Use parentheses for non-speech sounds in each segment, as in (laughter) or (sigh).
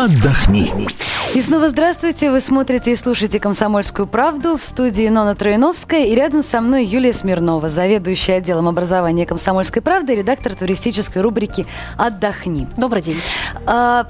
отдохни. И снова здравствуйте. Вы смотрите и слушаете «Комсомольскую правду» в студии Нона Троиновская. И рядом со мной Юлия Смирнова, заведующая отделом образования «Комсомольской правды» и редактор туристической рубрики «Отдохни». Добрый день. А,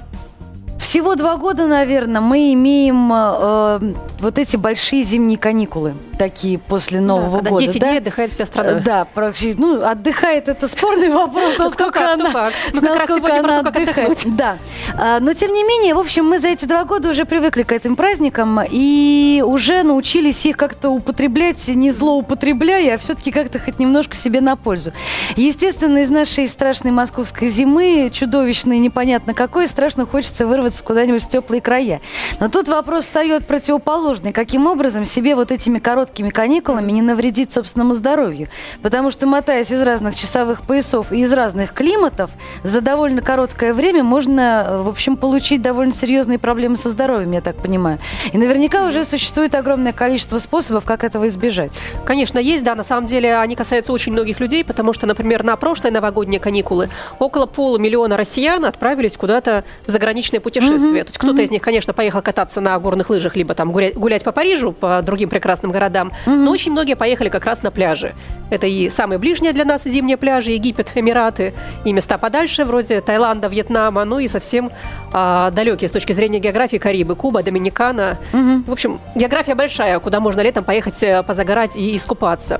всего два года, наверное, мы имеем э, вот эти большие зимние каникулы, такие после Нового да, года. 10 да? дней отдыхает вся страна. Да, практически. Ну, отдыхает это спорный вопрос, насколько она, ну, насколько она отдыхает. Да. А, но тем не менее, в общем, мы за эти два года уже привыкли к этим праздникам и уже научились их как-то употреблять, не злоупотребляя, а все-таки как-то хоть немножко себе на пользу. Естественно, из нашей страшной московской зимы, чудовищной, непонятно какой, страшно хочется вырваться куда-нибудь в теплые края. Но тут вопрос встает противоположный. Каким образом себе вот этими короткими каникулами не навредить собственному здоровью? Потому что, мотаясь из разных часовых поясов и из разных климатов, за довольно короткое время можно, в общем, получить довольно серьезные проблемы со здоровьем, я так понимаю. И наверняка уже существует огромное количество способов, как этого избежать. Конечно, есть, да. На самом деле они касаются очень многих людей, потому что, например, на прошлые новогодние каникулы около полумиллиона россиян отправились куда-то в заграничное путешествие. Mm-hmm. То есть кто-то mm-hmm. из них, конечно, поехал кататься на горных лыжах, либо там гулять, гулять по Парижу, по другим прекрасным городам, mm-hmm. но очень многие поехали как раз на пляжи. Это и самые ближние для нас зимние пляжи, Египет, Эмираты, и места подальше, вроде Таиланда, Вьетнама, ну и совсем а, далекие с точки зрения географии Карибы, Куба, Доминикана. Mm-hmm. В общем, география большая, куда можно летом поехать э, позагорать и искупаться.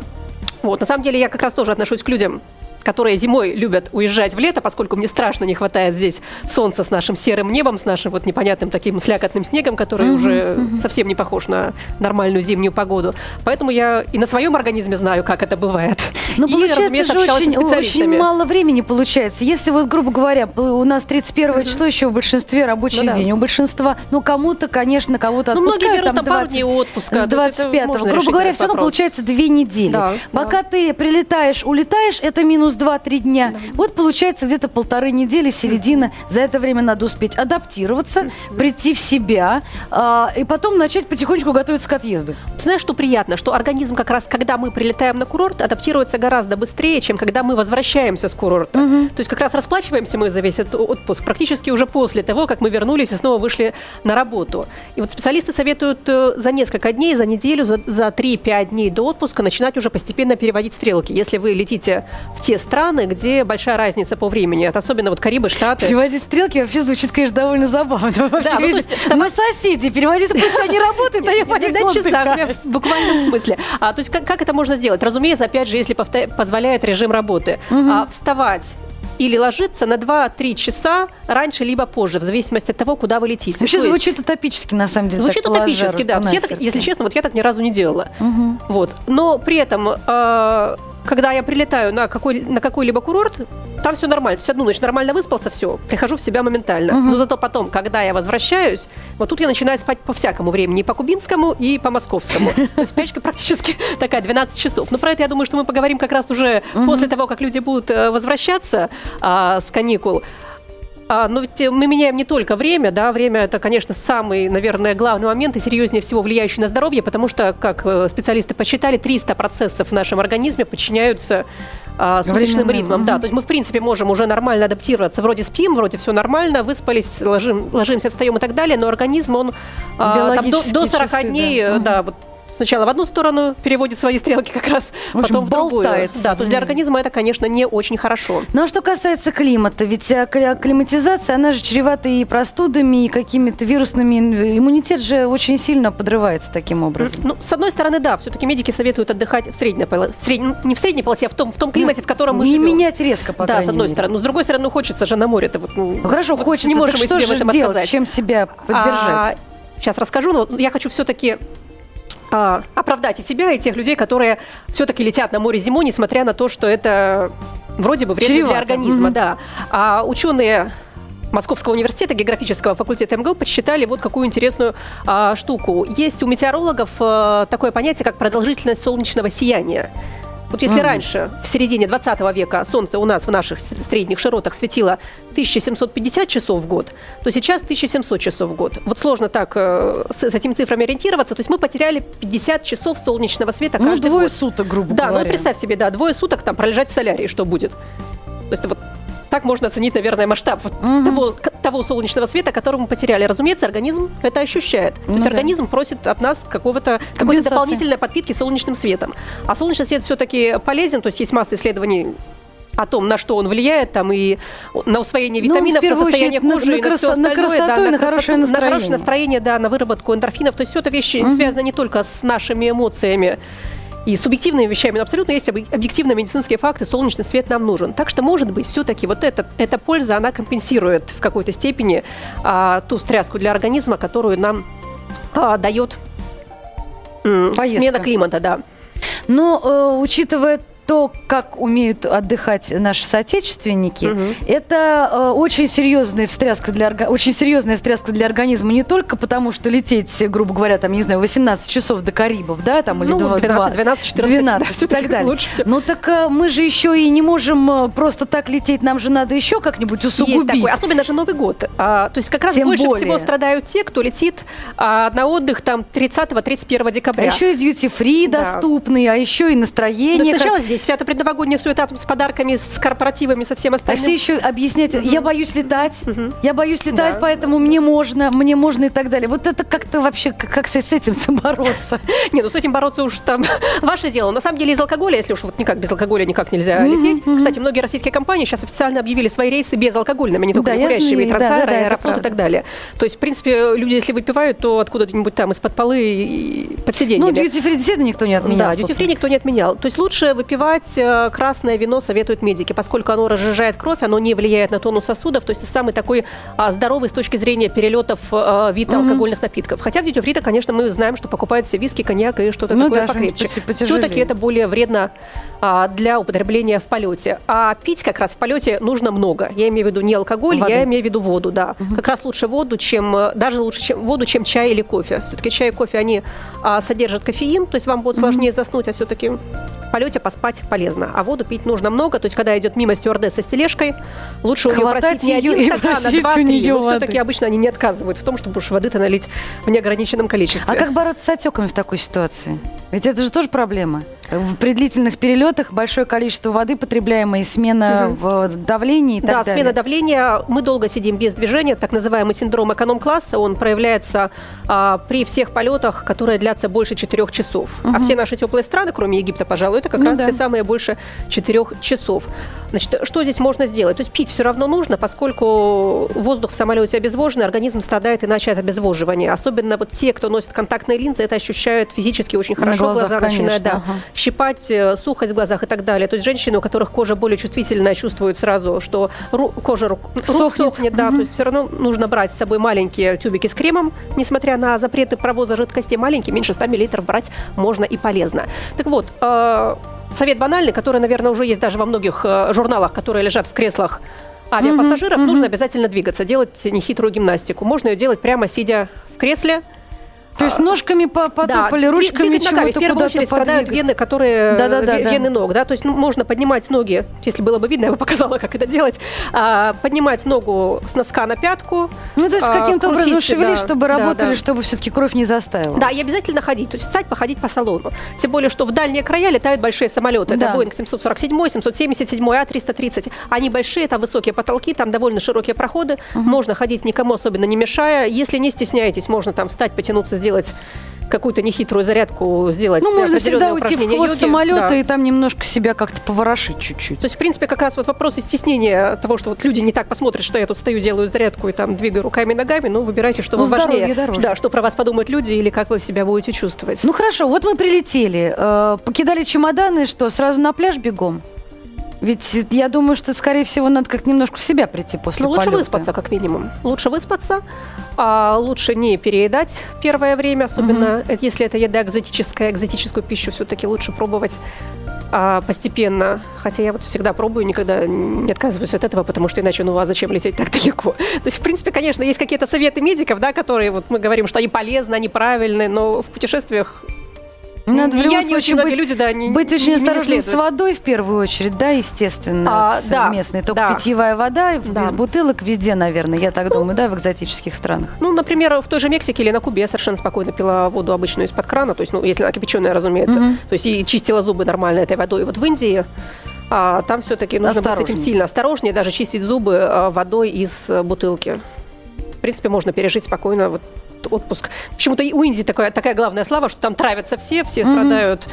Вот, на самом деле я как раз тоже отношусь к людям, которые зимой любят уезжать в лето, поскольку мне страшно не хватает здесь солнца с нашим серым небом, с нашим вот непонятным таким слякотным снегом, который mm-hmm, уже mm-hmm. совсем не похож на нормальную зимнюю погоду. Поэтому я и на своем организме знаю, как это бывает. Но ну, и, получается же очень, очень мало времени получается. Если вот, грубо говоря, у нас 31 mm-hmm. число еще в большинстве рабочий ну, день, да. у большинства, ну кому-то, конечно, кого-то ну, отпускают. Многие берут там 20, пару дней отпуска. С 25 Грубо говоря, все равно получается две недели. Да, Пока да. ты прилетаешь, улетаешь, это минус минус 2-3 дня. Да. Вот получается где-то полторы недели, середина. За это время надо успеть адаптироваться, прийти в себя э, и потом начать потихонечку готовиться к отъезду. Ты знаешь, что приятно? Что организм как раз, когда мы прилетаем на курорт, адаптируется гораздо быстрее, чем когда мы возвращаемся с курорта. Угу. То есть как раз расплачиваемся мы за весь этот отпуск практически уже после того, как мы вернулись и снова вышли на работу. И вот специалисты советуют э, за несколько дней, за неделю, за, за 3-5 дней до отпуска начинать уже постепенно переводить стрелки. Если вы летите в те страны, где большая разница по времени. Это особенно вот Карибы, Штаты. Переводить стрелки вообще звучит, конечно, довольно забавно. Да, ну, то есть, на соседи переводить, пусть они работают, а я пойду на часах, в буквальном смысле. А, то есть как, как это можно сделать? Разумеется, опять же, если позволяет режим работы. Угу. А, вставать или ложиться на 2-3 часа раньше либо позже, в зависимости от того, куда вы летите. Вообще То звучит есть... утопически, на самом деле. Звучит утопически, да. Я так, если честно, вот я так ни разу не делала. Угу. Вот. Но при этом э, когда я прилетаю на, какой, на какой-либо курорт, там все нормально. То есть одну ночь нормально выспался, все, прихожу в себя моментально. Угу. Но зато потом, когда я возвращаюсь, вот тут я начинаю спать по всякому времени, и по кубинскому, и по московскому. (laughs) То есть спячка практически такая 12 часов. Но про это, я думаю, что мы поговорим как раз уже после того, как люди будут э, возвращаться а, с каникул. А, но ведь мы меняем не только время, да, время это, конечно, самый, наверное, главный момент и серьезнее всего влияющий на здоровье, потому что, как э, специалисты посчитали, 300 процессов в нашем организме подчиняются а, суточным Временным. ритмом. Угу. Да, то есть мы, в принципе, можем уже нормально адаптироваться. Вроде спим, вроде все нормально, выспались, ложим, ложимся, встаем и так далее, но организм, он а, там, до, до 40 часы, дней, да, да вот сначала в одну сторону переводит свои стрелки как раз, в общем, потом в другую. Болтается. Да, то есть для организма это, конечно, не очень хорошо. Ну а что касается климата, ведь э, климатизация, она же чревата и простудами, и какими-то вирусными. Иммунитет же очень сильно подрывается таким образом. Ну, с одной стороны, да, все-таки медики советуют отдыхать в средней полосе, в средней, не в средней полосе, а в том, в том климате, в котором мы не живем. Не менять резко, по Да, с одной мере. стороны. Но с другой стороны, ну, хочется же на море. Это вот, ну, Хорошо, вот хочется. Не можем так что себе же в этом делать, отказать. чем себя поддержать? А, сейчас расскажу, но я хочу все-таки а, оправдать и себя, и тех людей, которые все-таки летят на море зимой, несмотря на то, что это вроде бы вредно для организма. Mm-hmm. Да. А ученые Московского университета географического факультета МГУ подсчитали вот какую интересную а, штуку. Есть у метеорологов а, такое понятие, как продолжительность солнечного сияния. Вот если mm-hmm. раньше, в середине 20 века, Солнце у нас в наших средних широтах светило 1750 часов в год, то сейчас 1700 часов в год. Вот сложно так э, с, с этими цифрами ориентироваться. То есть мы потеряли 50 часов солнечного света ну, каждый двое год. суток, грубо да, говоря. Да, ну представь себе, да, двое суток там пролежать в солярии, что будет. То есть вот так можно оценить, наверное, масштаб вот угу. того, того солнечного света, который мы потеряли. Разумеется, организм это ощущает. То ну, есть да. организм просит от нас какого-то, какой-то дополнительной подпитки солнечным светом. А солнечный свет все-таки полезен, то есть есть масса исследований о том, на что он влияет, там и на усвоение ну, витаминов, ну, на состояние очередь, кожи, на, и на, все остальное, на красоту да, и на, на хорошее настроение. На хорошее настроение, да, на выработку эндорфинов. То есть все это вещи угу. связаны не только с нашими эмоциями, и субъективными вещами, но абсолютно есть объективные медицинские факты, солнечный свет нам нужен. Так что, может быть, все-таки вот это, эта польза, она компенсирует в какой-то степени а, ту стряску для организма, которую нам а, дает смена климата, да. Но э, учитывая то, как умеют отдыхать наши соотечественники, угу. это э, очень серьезная встряска для очень серьезная встряска для организма не только потому, что лететь, грубо говоря, там не знаю, 18 часов до Карибов, да, там или ну, 2, 12, 12, 14, 12 да, и (laughs) так далее. Лучше всего. Ну так э, мы же еще и не можем э, просто так лететь, нам же надо еще как-нибудь усугубить. Есть такое, особенно же Новый год. А, то есть как раз Тем больше более. всего страдают те, кто летит а, на отдых там 30-31 декабря. А еще и duty-free да. доступный, а еще и настроение. Но сначала здесь есть вся эта предновогодняя суета с подарками, с корпоративами, со всем остальным. А все еще объяснять, угу. я боюсь летать, угу. я боюсь летать, да. поэтому мне можно, мне можно и так далее. Вот это как-то вообще, как, как с этим (laughs) бороться? (laughs) Не, ну с этим бороться уж там (laughs) ваше дело. На самом деле из алкоголя, если уж вот никак без алкоголя никак нельзя лететь. Кстати, многие российские компании сейчас официально объявили свои рейсы безалкогольными, не только курящими, Трансаэро, Аэрофлот и так далее. То есть, в принципе, люди, если выпивают, то откуда-нибудь там из-под полы и под сиденьями. Ну, дьюти-фри никто не отменял. Да, дьюти-фри никто не отменял. То есть лучше выпивать э, Э, красное вино советуют медики, поскольку оно разжижает кровь, оно не влияет на тонус сосудов, то есть самый такой а, здоровый с точки зрения перелетов а, вид угу. алкогольных напитков. Хотя в дьюти конечно, мы знаем, что покупают все виски, коньяк и что-то ну, такое да, покрепче. Все-таки это более вредно а, для употребления в полете. А пить как раз в полете нужно много. Я имею в виду не алкоголь, Воды. я имею в виду воду, да. Угу. Как раз лучше воду, чем даже лучше чем воду, чем чай или кофе. Все-таки чай и кофе они а, содержат кофеин, то есть вам будет сложнее угу. заснуть, а все-таки в полете поспать полезно. А воду пить нужно много, то есть когда идет мимо стюардесса с тележкой, лучше у нее просить не один стакан, а два-три. Но все-таки обычно они не отказывают в том, чтобы уж воды-то налить в неограниченном количестве. А как бороться с отеками в такой ситуации? Ведь это же тоже проблема. В при длительных перелетах большое количество воды потребляемой, смена угу. в давлении и так да, далее. смена давления. Мы долго сидим без движения, так называемый синдром эконом-класса. Он проявляется а, при всех полетах, которые длятся больше четырех часов. Угу. А все наши теплые страны, кроме Египта, пожалуй, это как ну, раз да. те самые больше четырех часов. Значит, что здесь можно сделать? То есть пить все равно нужно, поскольку воздух в самолете обезвоженный, организм страдает иначе от обезвоживания. Особенно вот те, кто носит контактные линзы, это ощущают физически очень хорошо. Глазах, глаза начинают да, ага. щипать, э, сухость в глазах и так далее. То есть женщины, у которых кожа более чувствительная, чувствуют сразу, что ру- кожа рук, сохнет. сохнет да, угу. то есть все равно нужно брать с собой маленькие тюбики с кремом, несмотря на запреты провоза жидкости, маленькие, меньше 100 мл брать можно и полезно. Так вот, э- совет банальный, который, наверное, уже есть даже во многих э, журналах, которые лежат в креслах авиапассажиров, mm-hmm. нужно обязательно двигаться, делать нехитрую гимнастику. Можно ее делать прямо сидя в кресле, то есть ножками потопали, да, ручками чего-то В первую очередь страдают вены, которые да, да, да, вены да. ног, да, то есть ну, можно поднимать ноги, если было бы видно, я бы (laughs) показала, как это делать, а, поднимать ногу с носка на пятку. Ну то есть а, каким-то образом шевелить, да, чтобы работали, да, да. чтобы все-таки кровь не заставила. Да, и обязательно ходить, то есть встать, походить по салону. Тем более, что в дальние края летают большие самолеты. Да. Это Boeing 747, 777, А330. Они большие, там высокие потолки, там довольно широкие проходы. Угу. Можно ходить никому особенно не мешая. Если не стесняетесь, можно там встать, потянуться, сделать какую-то нехитрую зарядку сделать. Ну, можно всегда уйти в хвост самолета да. и там немножко себя как-то поворошить чуть-чуть. То есть, в принципе, как раз вот вопрос стеснения того, что вот люди не так посмотрят, что я тут стою, делаю зарядку и там двигаю руками и ногами, ну, выбирайте, что ну, вам важнее. Дороже. Да, что про вас подумают люди или как вы себя будете чувствовать. Ну, хорошо, вот мы прилетели, э, покидали чемоданы, что, сразу на пляж бегом? Ведь я думаю, что, скорее всего, надо как немножко в себя прийти после ну, лучше выспаться, как минимум. Лучше выспаться, а лучше не переедать первое время, особенно угу. если это еда экзотическая. Экзотическую пищу все-таки лучше пробовать а, постепенно. Хотя я вот всегда пробую, никогда не отказываюсь от этого, потому что иначе, ну а зачем лететь так далеко? (laughs) То есть, в принципе, конечно, есть какие-то советы медиков, да, которые вот мы говорим, что они полезны, они правильные, но в путешествиях надо в любом случае быть, люди, да, не, быть очень не, осторожным не с водой в первую очередь, да, естественно, а, с да, местной. Только да. питьевая вода, да. без бутылок везде, наверное, я так ну, думаю, да, в экзотических странах. Ну, например, в той же Мексике или на Кубе я совершенно спокойно пила воду обычную из-под крана, то есть, ну, если она кипяченая, разумеется, угу. то есть и чистила зубы нормально этой водой. Вот в Индии а там все-таки нужно быть с этим сильно осторожнее, даже чистить зубы а, водой из бутылки. В принципе, можно пережить спокойно вот отпуск. Почему-то у Индии такая, такая главная слава, что там травятся все, все mm-hmm. страдают,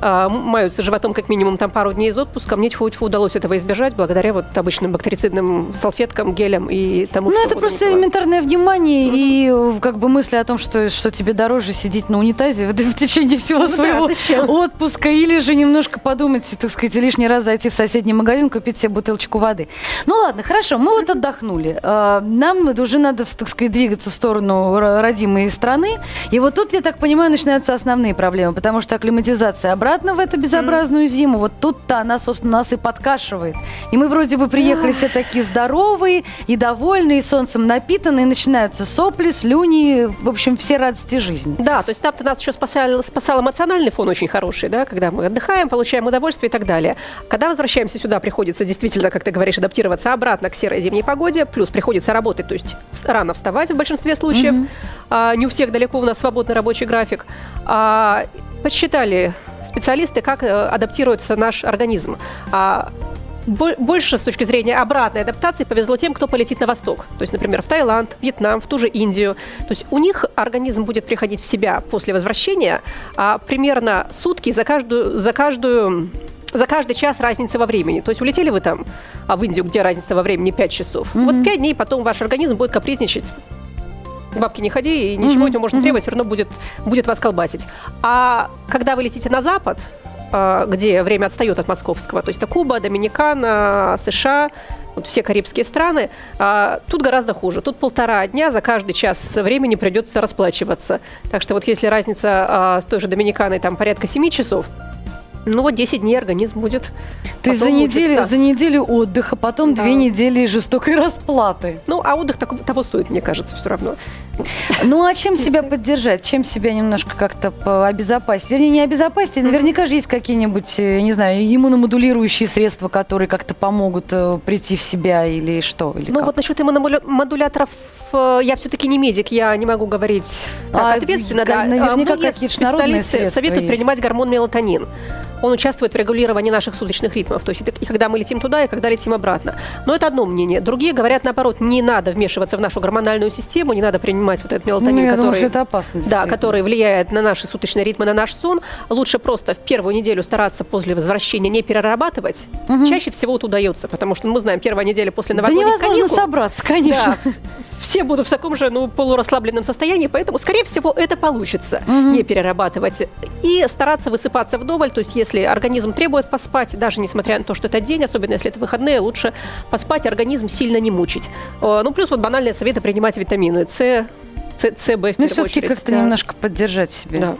э, маются животом как минимум там пару дней из отпуска. Мне тьфу тьфу удалось этого избежать благодаря вот обычным бактерицидным салфеткам, гелям и тому, ну, что это просто элементарное внимание mm-hmm. и как бы мысли о том, что, что тебе дороже сидеть на унитазе в, (laughs) в течение всего ну, своего да, отпуска или же немножко подумать, так сказать, лишний раз зайти в соседний магазин, купить себе бутылочку воды. Ну ладно, хорошо, мы вот отдохнули. А, нам уже надо, так сказать, двигаться в сторону родимой страны. И вот тут, я так понимаю, начинаются основные проблемы, потому что акклиматизация обратно в эту безобразную зиму, вот тут-то она, собственно, нас и подкашивает. И мы вроде бы приехали все такие здоровые и довольные, и солнцем напитанные, начинаются сопли, слюни, в общем, все радости жизни. Да, то есть там-то нас еще спасал, спасал эмоциональный фон очень хороший, да, когда мы отдыхаем, получаем удовольствие и так далее. Когда возвращаемся сюда, приходится действительно, как ты говоришь, адаптироваться обратно к серой зимней погоде, плюс приходится работать, то есть рано вставать в большинстве случаев, mm-hmm не у всех далеко у нас свободный рабочий график. А, подсчитали специалисты, как э, адаптируется наш организм. А, больше с точки зрения обратной адаптации повезло тем, кто полетит на восток. То есть, например, в Таиланд, Вьетнам, в ту же Индию. То есть у них организм будет приходить в себя после возвращения а примерно сутки за каждую, за каждую за каждый час разница во времени. То есть улетели вы там а в Индию, где разница во времени 5 часов. Mm-hmm. Вот 5 дней потом ваш организм будет капризничать к бабке не ходи, и ничего mm-hmm. этого можно mm-hmm. требовать, все равно будет, будет вас колбасить. А когда вы летите на запад, а, где время отстает от московского, то есть это Куба, Доминикана, США, вот все карибские страны, а, тут гораздо хуже. Тут полтора дня за каждый час времени придется расплачиваться. Так что вот если разница а, с той же Доминиканой там порядка 7 часов, ну, вот 10 дней организм будет То есть за неделю, за неделю отдыха, потом да. две недели жестокой (laughs) расплаты. Ну, а отдых так, того стоит, мне кажется, все равно. Ну, а чем себя поддержать? Чем себя немножко как-то обезопасить? Вернее, не обезопасить. Наверняка же есть какие-нибудь, э, не знаю, иммуномодулирующие средства, которые как-то помогут э, прийти в себя или что? Или ну, как? вот насчет иммуномодуляторов э, я все-таки не медик, я не могу говорить так а, ответственно. Да. Наверняка какие-то специалисты советуют есть. принимать гормон мелатонин он участвует в регулировании наших суточных ритмов. То есть и когда мы летим туда, и когда летим обратно. Но это одно мнение. Другие говорят, наоборот, не надо вмешиваться в нашу гормональную систему, не надо принимать вот этот мелатонин, ну, который, думаю, это опасно, да, который влияет на наши суточные ритмы, на наш сон. Лучше просто в первую неделю стараться после возвращения не перерабатывать. Угу. Чаще всего это удается, потому что ну, мы знаем, первая неделя после новогодних да невозможно каникул. собраться, конечно. Да, все будут в таком же ну, полурасслабленном состоянии, поэтому, скорее всего, это получится. Угу. Не перерабатывать. И стараться высыпаться вдоволь, то есть если организм требует поспать, даже несмотря на то, что это день, особенно если это выходные, лучше поспать, организм сильно не мучить. Э, ну, плюс вот банальные советы принимать витамины С, ЦБ в Ну, все-таки как-то да. немножко поддержать себя. Да.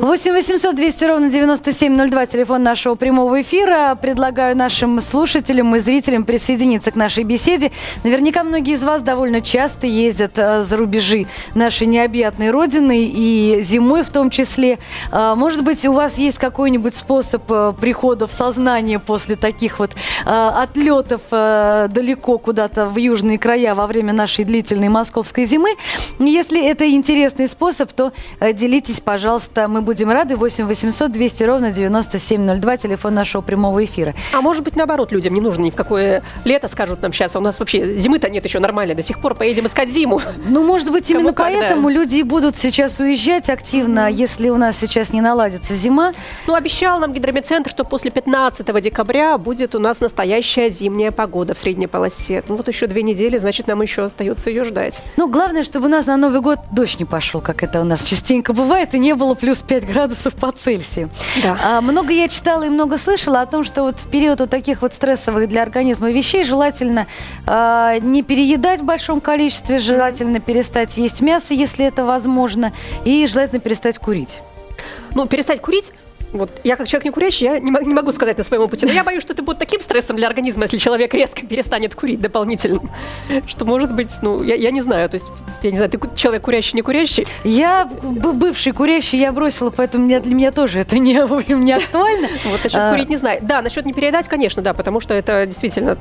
8 800 200 ровно 9702, телефон нашего прямого эфира. Предлагаю нашим слушателям и зрителям присоединиться к нашей беседе. Наверняка многие из вас довольно часто ездят а, за рубежи нашей необъятной родины и зимой в том числе. А, может быть, у вас есть какой-нибудь способ а, прихода в сознание после таких вот а, отлетов далеко куда-то в южные края во время нашей длительной московской зимы. Если это интересный способ, то э, делитесь, пожалуйста. Мы будем рады. 8 800 200 ровно 9702, телефон нашего прямого эфира. А может быть, наоборот, людям не нужно ни в какое лето, скажут нам сейчас. А у нас вообще зимы-то нет еще нормально. До сих пор поедем искать зиму. Ну, может быть, именно как, поэтому да. люди будут сейчас уезжать активно, mm-hmm. если у нас сейчас не наладится зима. Ну, обещал нам гидрометцентр, что после 15 декабря будет у нас настоящая зимняя погода в средней полосе. Ну, вот еще две недели, значит, нам еще остается ее ждать. Ну, главное, чтобы у нас на Новый год дождь не пошел, как это у нас частенько бывает, и не было плюс 5 градусов по Цельсию. Да. А, много я читала и много слышала о том, что вот в период вот таких вот стрессовых для организма вещей желательно а, не переедать в большом количестве, желательно перестать есть мясо, если это возможно, и желательно перестать курить. Ну, перестать курить вот я как человек не курящий, я не, не могу сказать на своем опыте, но я боюсь, что это будет таким стрессом для организма, если человек резко перестанет курить дополнительно, что может быть, ну, я, я не знаю, то есть, я не знаю, ты человек курящий, не курящий? Я бывший курящий, я бросила, поэтому для меня тоже это не, (laughs) в общем, не актуально. Вот насчет а. курить не знаю. Да, насчет не переедать, конечно, да, потому что это действительно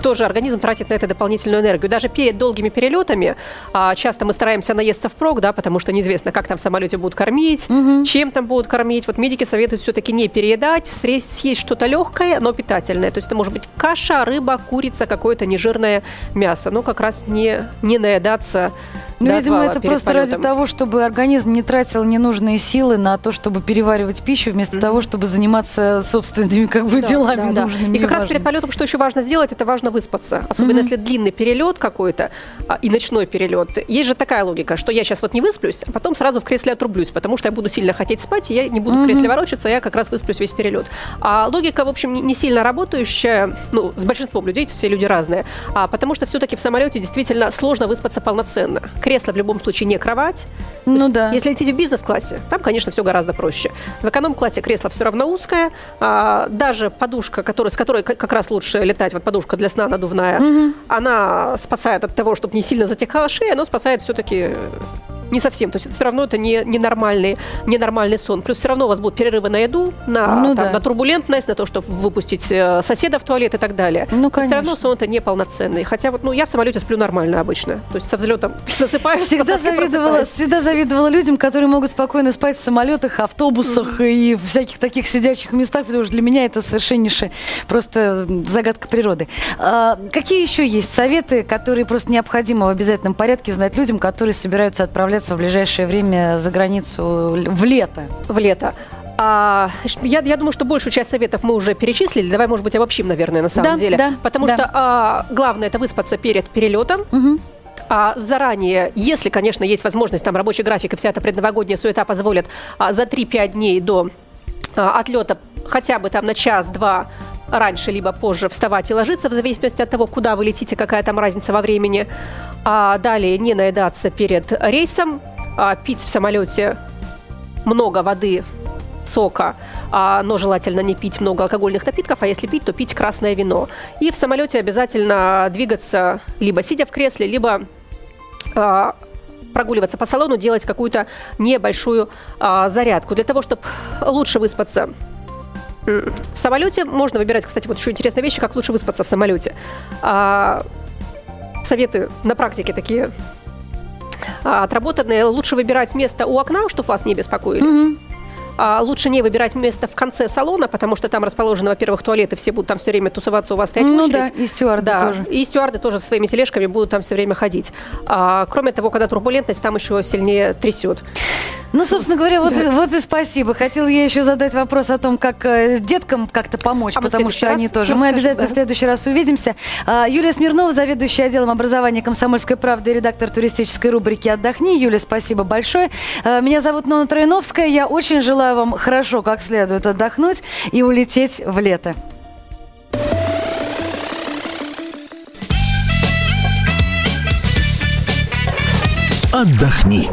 тоже организм тратит на это дополнительную энергию. Даже перед долгими перелетами а, часто мы стараемся наесться впрок, да, потому что неизвестно, как там в самолете будут кормить, угу. чем там будут кормить. Вот медики советуют все-таки не переедать, съесть что-то легкое, но питательное. То есть это может быть каша, рыба, курица, какое-то нежирное мясо. Но как раз не, не наедаться ну, видимо, это просто полетом. ради того, чтобы организм не тратил ненужные силы на то, чтобы переваривать пищу, вместо mm-hmm. того, чтобы заниматься собственными как бы, да, делами да, нужными. Да. И как раз перед полетом, что еще важно сделать, это важно выспаться. Особенно mm-hmm. если длинный перелет какой-то а, и ночной перелет. Есть же такая логика, что я сейчас вот не высплюсь, а потом сразу в кресле отрублюсь, потому что я буду сильно хотеть спать, и я не буду mm-hmm. в кресле ворочаться, я как раз высплюсь весь перелет. А логика, в общем, не, не сильно работающая, ну, с большинством людей, все люди разные, а, потому что все-таки в самолете действительно сложно выспаться полноценно. Кресло в любом случае не кровать. То ну да. Если летите в бизнес-классе, там, конечно, все гораздо проще. В эконом-классе кресло все равно узкое. А, даже подушка, которая, с которой как раз лучше летать, вот подушка для сна надувная, угу. она спасает от того, чтобы не сильно затекала шея, но спасает все-таки не совсем. То есть все равно это не, не, нормальный, не нормальный сон. Плюс все равно у вас будут перерывы на еду, на, ну, там, да. на турбулентность, на то, чтобы выпустить э, соседа в туалет и так далее. Ну, конечно. все равно сон это неполноценный. Хотя вот, ну, я в самолете сплю нормально обычно. То есть со взлетом засыпаю. (laughs) Всегда завидовала, всегда завидовала людям, которые могут спокойно спать в самолетах, автобусах mm-hmm. и всяких таких сидячих местах, потому что для меня это совершеннейшая просто загадка природы. А, какие еще есть советы, которые просто необходимо в обязательном порядке знать людям, которые собираются отправляться в ближайшее время за границу в лето? В лето. А, я, я думаю, что большую часть советов мы уже перечислили. Давай, может быть, обобщим, наверное, на самом да, деле. Да, Потому да. что а, главное это выспаться перед перелетом. Угу. А заранее, если, конечно, есть возможность, там рабочий график и вся эта предновогодняя суета позволит а, за 3-5 дней до а, отлета хотя бы там на час-два раньше либо позже вставать и ложиться, в зависимости от того, куда вы летите, какая там разница во времени. А далее не наедаться перед рейсом, а пить в самолете много воды, сока, а, но желательно не пить много алкогольных напитков, а если пить, то пить красное вино. И в самолете обязательно двигаться либо сидя в кресле, либо а, прогуливаться по салону, делать какую-то небольшую а, зарядку. Для того, чтобы лучше выспаться в самолете можно выбирать, кстати, вот еще интересная вещь, как лучше выспаться в самолете. А, советы на практике такие а, отработанные. Лучше выбирать место у окна, чтобы вас не беспокоили. Mm-hmm. А, лучше не выбирать место в конце салона, потому что там расположены, во-первых, туалеты, все будут там все время тусоваться у вас, стоять ну, очередь. да, и стюарды да, тоже. И стюарды тоже со своими тележками будут там все время ходить. А, кроме того, когда турбулентность, там еще сильнее трясет. Ну, собственно говоря, вот, да. вот и спасибо. Хотела я еще задать вопрос о том, как э, с деткам как-то помочь, а потому что они тоже. Мы обязательно да. в следующий раз увидимся. А, Юлия Смирнова, заведующая отделом образования «Комсомольской правды» и редактор туристической рубрики «Отдохни». Юля, спасибо большое. А, меня зовут Нона Троиновская. Я очень желаю вам хорошо, как следует отдохнуть и улететь в лето. Отдохни.